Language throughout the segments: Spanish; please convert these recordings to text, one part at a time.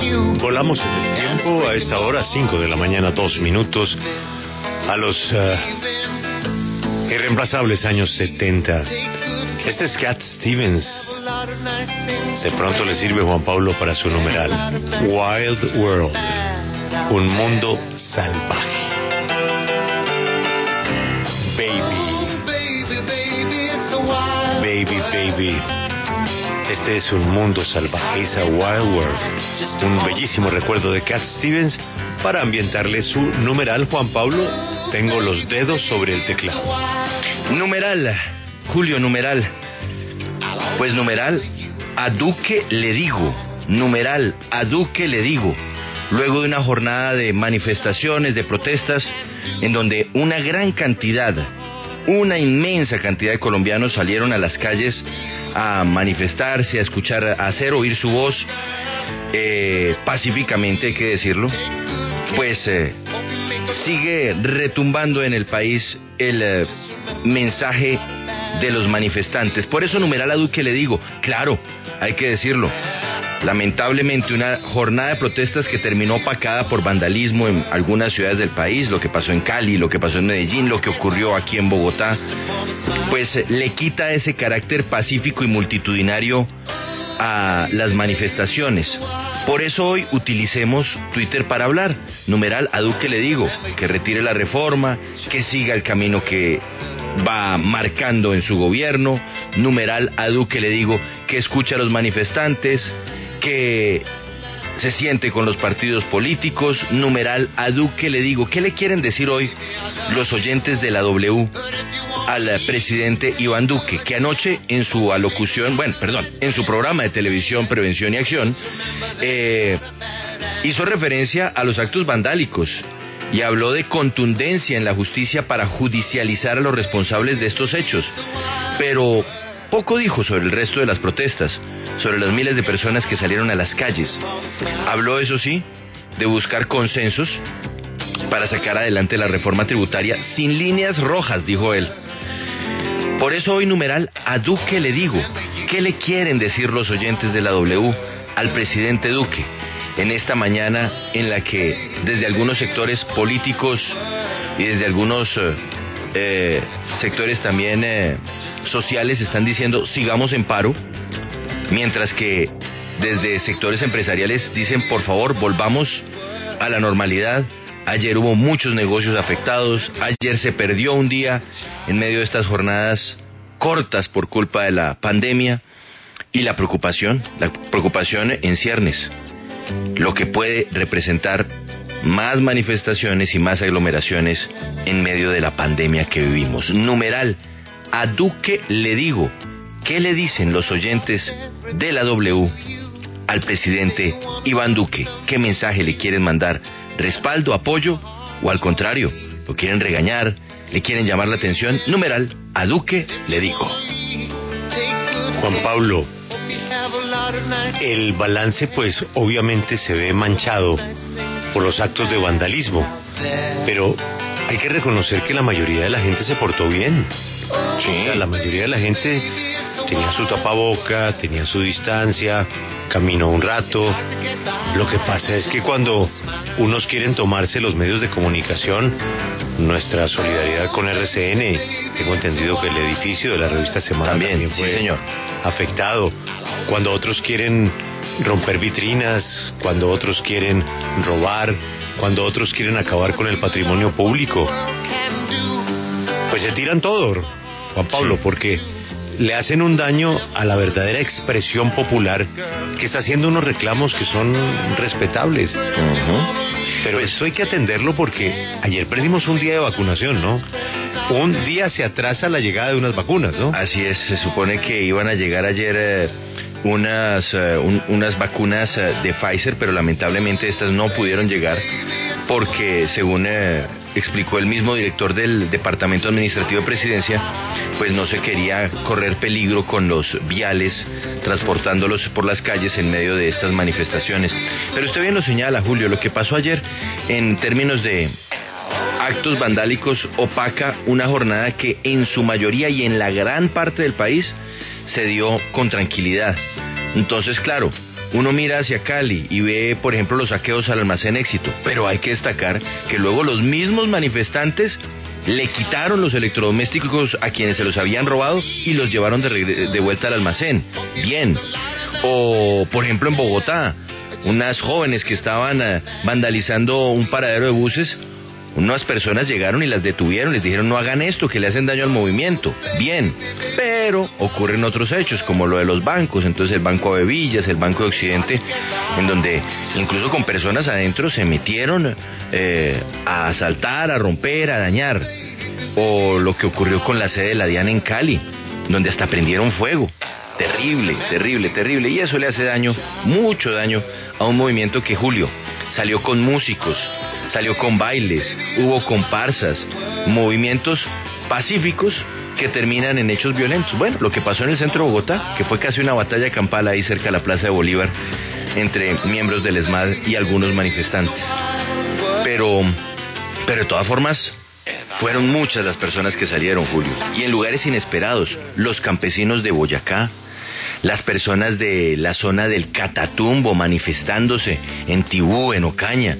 New. Volamos en el tiempo a esta hora, 5 de la mañana, dos minutos, a los eh, irreemplazables años 70. Este es Cat Stevens. De pronto le sirve Juan Pablo para su numeral. Wild World. Un mundo salvaje. Baby, Baby, baby, it's a wild baby, baby. Este es un mundo salvaje, es a Wild World. Un bellísimo recuerdo de Cat Stevens para ambientarle su numeral. Juan Pablo, tengo los dedos sobre el teclado. Numeral, Julio, numeral. Pues numeral, a Duque le digo. Numeral, a Duque le digo. Luego de una jornada de manifestaciones, de protestas, en donde una gran cantidad, una inmensa cantidad de colombianos salieron a las calles a manifestarse, a escuchar, a hacer oír su voz eh, pacíficamente, hay que decirlo, pues eh, sigue retumbando en el país el eh, mensaje de los manifestantes. Por eso, numeral a Duque le digo, claro, hay que decirlo. Lamentablemente, una jornada de protestas que terminó opacada por vandalismo en algunas ciudades del país, lo que pasó en Cali, lo que pasó en Medellín, lo que ocurrió aquí en Bogotá, pues eh, le quita ese carácter pacífico y multitudinario a las manifestaciones. Por eso hoy utilicemos Twitter para hablar. Numeral a Duque le digo que retire la reforma, que siga el camino que va marcando en su gobierno. Numeral a Duque le digo que escuche a los manifestantes, que se siente con los partidos políticos. Numeral a Duque le digo, ¿qué le quieren decir hoy los oyentes de la W al presidente Iván Duque, que anoche en su alocución, bueno, perdón, en su programa de televisión Prevención y Acción, eh, hizo referencia a los actos vandálicos y habló de contundencia en la justicia para judicializar a los responsables de estos hechos. Pero poco dijo sobre el resto de las protestas, sobre las miles de personas que salieron a las calles. Habló, eso sí, de buscar consensos para sacar adelante la reforma tributaria sin líneas rojas, dijo él. Por eso hoy numeral a Duque le digo, ¿qué le quieren decir los oyentes de la W al presidente Duque en esta mañana en la que desde algunos sectores políticos y desde algunos eh, sectores también eh, sociales están diciendo sigamos en paro, mientras que desde sectores empresariales dicen por favor volvamos a la normalidad, Ayer hubo muchos negocios afectados, ayer se perdió un día en medio de estas jornadas cortas por culpa de la pandemia y la preocupación, la preocupación en ciernes, lo que puede representar más manifestaciones y más aglomeraciones en medio de la pandemia que vivimos. Numeral, a Duque le digo, ¿qué le dicen los oyentes de la W al presidente Iván Duque? ¿Qué mensaje le quieren mandar? respaldo, apoyo o al contrario, lo quieren regañar, le quieren llamar la atención. Numeral, a Duque le digo. Juan Pablo, el balance pues obviamente se ve manchado por los actos de vandalismo, pero hay que reconocer que la mayoría de la gente se portó bien. Sí, la mayoría de la gente tenía su tapaboca, tenía su distancia, caminó un rato. Lo que pasa es que cuando unos quieren tomarse los medios de comunicación, nuestra solidaridad con RCN, tengo entendido que el edificio de la revista Semana también, fue señor. afectado. Cuando otros quieren romper vitrinas, cuando otros quieren robar, cuando otros quieren acabar con el patrimonio público, pues se tiran todo, Juan Pablo, porque le hacen un daño a la verdadera expresión popular que está haciendo unos reclamos que son respetables. Pero Pues esto hay que atenderlo porque ayer perdimos un día de vacunación, ¿no? Un día se atrasa la llegada de unas vacunas, ¿no? Así es, se supone que iban a llegar ayer eh, unas, eh, un- unas vacunas eh, de Pfizer, pero lamentablemente estas no pudieron llegar porque según eh, explicó el mismo director del Departamento Administrativo de Presidencia, pues no se quería correr peligro con los viales, transportándolos por las calles en medio de estas manifestaciones. Pero usted bien lo señala, Julio, lo que pasó ayer en términos de actos vandálicos opaca una jornada que en su mayoría y en la gran parte del país se dio con tranquilidad. Entonces, claro, uno mira hacia Cali y ve, por ejemplo, los saqueos al almacén éxito, pero hay que destacar que luego los mismos manifestantes le quitaron los electrodomésticos a quienes se los habían robado y los llevaron de, vuelta al almacén. Bien. O, por ejemplo, en Bogotá, unas jóvenes que estaban eh, vandalizando un paradero de buses unas personas llegaron y las detuvieron, les dijeron no hagan esto, que le hacen daño al movimiento. Bien, pero ocurren otros hechos, como lo de los bancos, entonces el Banco de Villas, el Banco de Occidente, en donde incluso con personas adentro se metieron eh, a asaltar, a romper, a dañar. O lo que ocurrió con la sede de la DIAN en Cali, donde hasta prendieron fuego. Terrible, terrible, terrible. Y eso le hace daño, mucho daño, a un movimiento que Julio salió con músicos, salió con bailes, hubo comparsas, movimientos pacíficos que terminan en hechos violentos. Bueno, lo que pasó en el centro de Bogotá, que fue casi una batalla campal ahí cerca de la Plaza de Bolívar entre miembros del ESMAD y algunos manifestantes. Pero, pero de todas formas, fueron muchas las personas que salieron, Julio, y en lugares inesperados, los campesinos de Boyacá, las personas de la zona del Catatumbo manifestándose en Tibú, en Ocaña,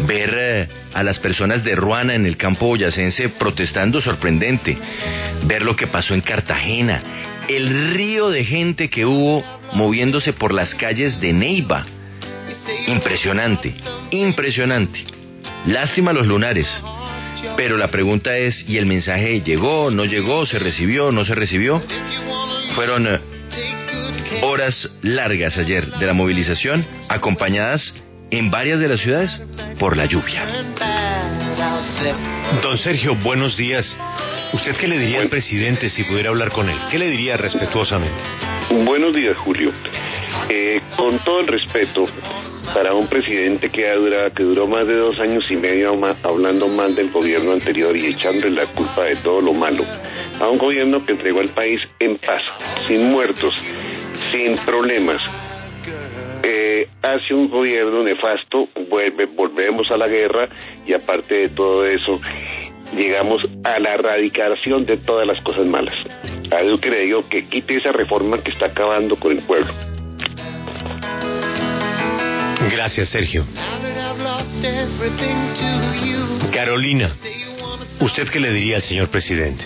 ver eh, a las personas de Ruana en el campo boyacense protestando sorprendente, ver lo que pasó en Cartagena, el río de gente que hubo moviéndose por las calles de Neiva. Impresionante, impresionante. Lástima los lunares. Pero la pregunta es, ¿y el mensaje llegó, no llegó, se recibió, no se recibió? Fueron eh, horas largas ayer de la movilización, acompañadas en varias de las ciudades por la lluvia. Don Sergio, buenos días. ¿Usted qué le diría al presidente si pudiera hablar con él? ¿Qué le diría respetuosamente? Buenos días, Julio. Eh, con todo el respeto para un presidente que, dura, que duró más de dos años y medio hablando mal del gobierno anterior y echándole la culpa de todo lo malo, a un gobierno que entregó al país en paz, sin muertos, sin problemas, eh, hace un gobierno nefasto, vuelve, volvemos a la guerra y aparte de todo eso, llegamos a la erradicación de todas las cosas malas. A eso que le digo que quite esa reforma que está acabando con el pueblo. Gracias, Sergio. Carolina, ¿usted qué le diría al señor presidente?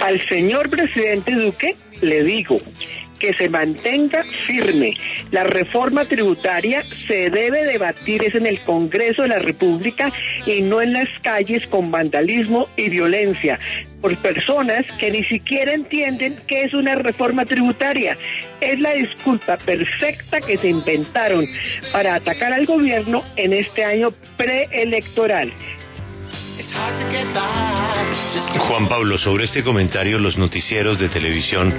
Al señor presidente Duque le digo que se mantenga firme. La reforma tributaria se debe debatir es en el Congreso de la República y no en las calles con vandalismo y violencia por personas que ni siquiera entienden qué es una reforma tributaria. Es la disculpa perfecta que se inventaron para atacar al gobierno en este año preelectoral. Juan Pablo, sobre este comentario, los noticieros de televisión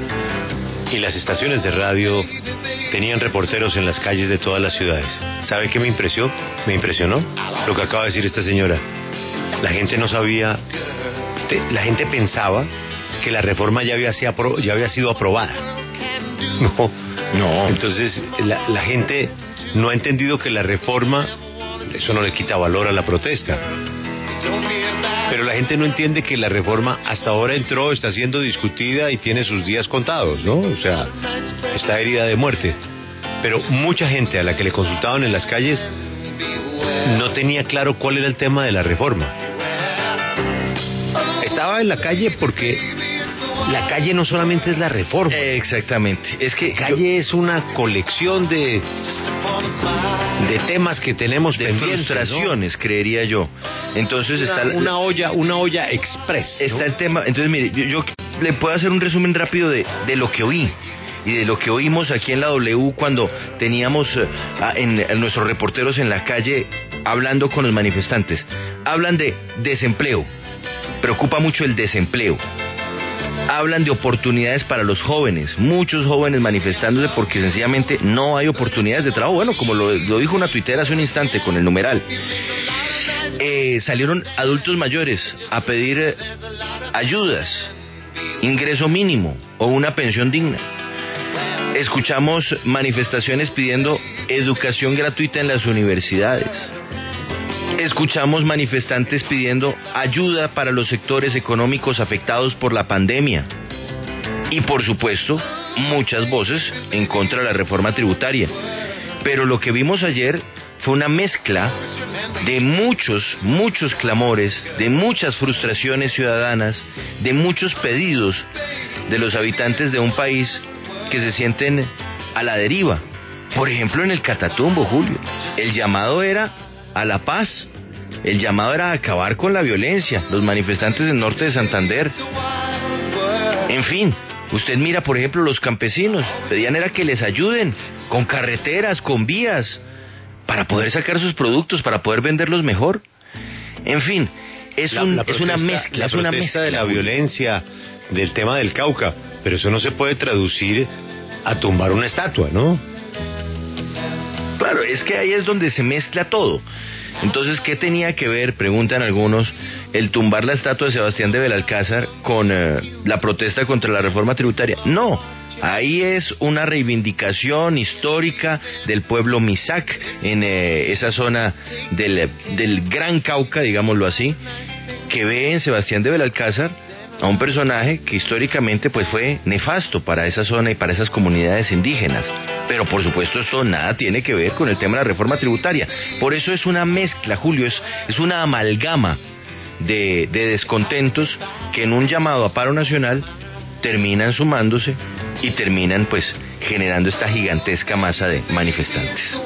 y las estaciones de radio tenían reporteros en las calles de todas las ciudades. ¿Sabe qué me impresionó? Me impresionó lo que acaba de decir esta señora. La gente no sabía, la gente pensaba que la reforma ya había, ya había sido aprobada. No, no. Entonces la, la gente no ha entendido que la reforma, eso no le quita valor a la protesta pero la gente no entiende que la reforma hasta ahora entró, está siendo discutida y tiene sus días contados, ¿no? O sea, está herida de muerte. Pero mucha gente a la que le consultaban en las calles no tenía claro cuál era el tema de la reforma. Estaba en la calle porque la calle no solamente es la reforma. Exactamente. Es que la calle es una colección de de temas que tenemos de frustraciones, creería yo. Entonces está una olla, una olla express. Está el tema. Entonces mire, yo, le puedo hacer un resumen rápido de, de lo que oí y de lo que oímos aquí en la W cuando teníamos eh, en, nuestros reporteros en la calle hablando con los manifestantes. Hablan de desempleo, preocupa mucho el desempleo hablan de oportunidades para los jóvenes, muchos jóvenes manifestándose porque sencillamente no hay oportunidades de trabajo. Bueno, como lo, dijo una tuitera hace un instante con el numeral. eh, salieron adultos mayores a pedir eh, ayudas, ingreso mínimo o una pensión digna. Escuchamos manifestaciones pidiendo educación gratuita en las universidades. Escuchamos manifestantes pidiendo ayuda para los sectores económicos afectados por la pandemia. Y por supuesto, muchas voces en contra de la reforma tributaria. Pero lo que vimos ayer fue una mezcla de muchos, muchos clamores, de muchas frustraciones ciudadanas, de muchos pedidos de los habitantes de un país que se sienten a la deriva. Por ejemplo, en el Catatumbo, Julio, el llamado era a la paz, el llamado era acabar con la violencia, los manifestantes del norte de Santander. En fin, usted mira, por ejemplo, los campesinos, pedían era que les ayuden con carreteras, con vías, para poder sacar sus productos, para poder venderlos mejor. En fin, es, un, es una mezcla, es una mezcla de la violencia, del tema del Cauca, pero eso no se puede traducir a tumbar una estatua, ¿no? Claro, es que ahí es donde se mezcla todo. Entonces, ¿qué tenía que ver, preguntan algunos, el tumbar la estatua de Sebastián de Belalcázar con eh, la protesta contra la reforma tributaria? No, ahí es una reivindicación histórica del pueblo Misak en eh, esa zona del, del Gran Cauca, digámoslo así, que ve en Sebastián de Belalcázar a un personaje que históricamente pues fue nefasto para esa zona y para esas comunidades indígenas. Pero por supuesto esto nada tiene que ver con el tema de la reforma tributaria. Por eso es una mezcla, Julio, es, es una amalgama de, de descontentos que en un llamado a paro nacional terminan sumándose y terminan pues generando esta gigantesca masa de manifestantes.